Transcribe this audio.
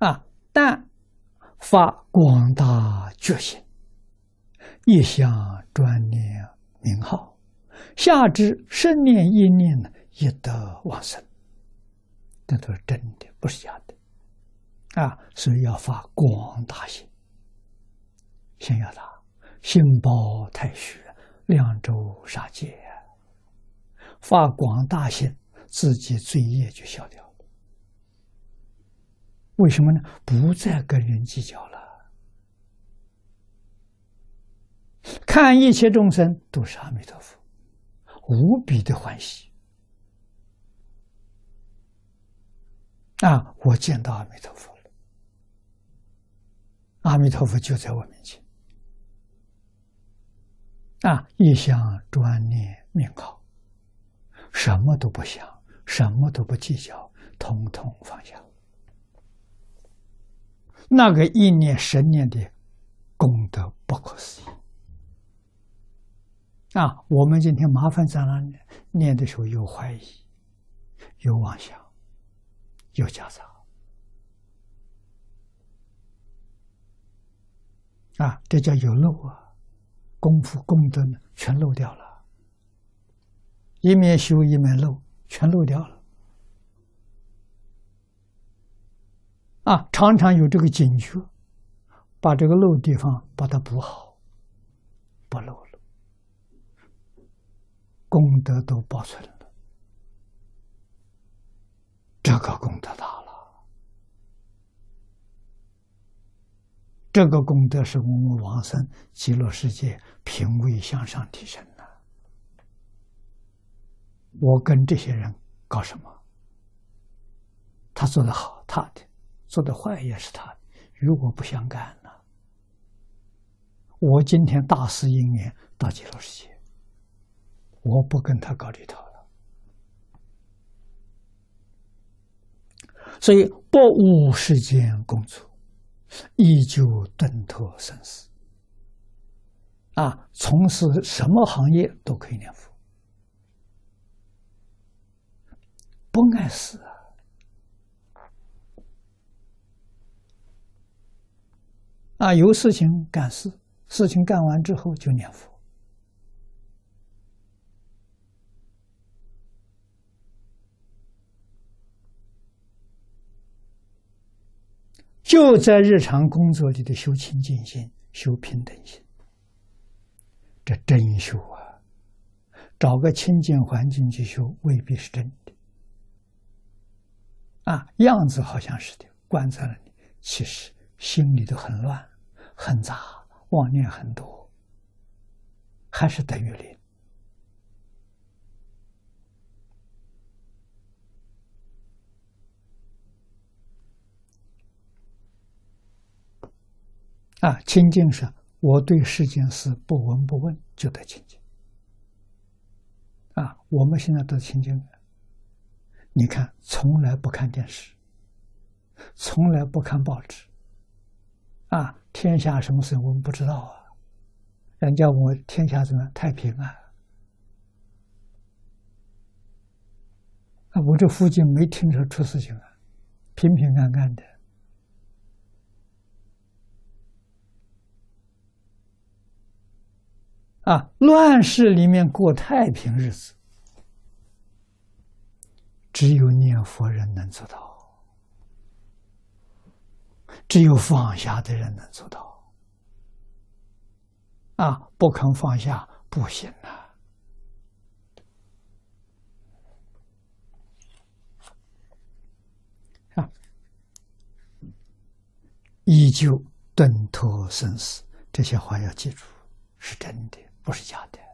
啊，但发广大决心，一向专念名号，下至生念一念呢，一得往生。这都是真的，不是假的，啊，所以要发广大心，心要大，心包太虚，量周杀戒，发广大心，自己罪业就消掉。为什么呢？不再跟人计较了，看一切众生都是阿弥陀佛，无比的欢喜。啊！我见到阿弥陀佛了，阿弥陀佛就在我面前。啊！一向专念名号，什么都不想，什么都不计较，统统放下。那个一念十念的功德不可思议。啊！我们今天麻烦在哪里？念的时候有怀疑，有妄想。有夹杂啊，这叫有漏啊，功夫功德全漏掉了，一面修一面漏，全漏掉了啊！常常有这个警觉，把这个漏地方把它补好，不漏了，功德都保存了。这个功德大了，这个功德是我们往生极乐世界品位向上提升的。我跟这些人搞什么？他做的好，他的；做的坏，也是他的。与我不相干呢。我今天大师因缘到极乐世界，我不跟他搞这套了。所以不误世间工作，依旧顿脱生死。啊，从事什么行业都可以念佛，不碍事啊！有事情干事，事情干完之后就念佛。就在日常工作里的修清净心、修平等心，这真修啊！找个清净环境去修，未必是真的。啊，样子好像是的，关在了你，其实心里都很乱、很杂，妄念很多，还是等于零。啊，清净是，我对世间事不闻不问就得清净。啊，我们现在都清净的，你看，从来不看电视，从来不看报纸。啊，天下什么事我们不知道啊？人家我天下怎么太平啊？啊，我这附近没听说出事情啊，平平安安的。啊，乱世里面过太平日子，只有念佛人能做到，只有放下的人能做到。啊，不肯放下不行啊！啊，依旧顿脱生死，这些话要记住，是真的。不是假的。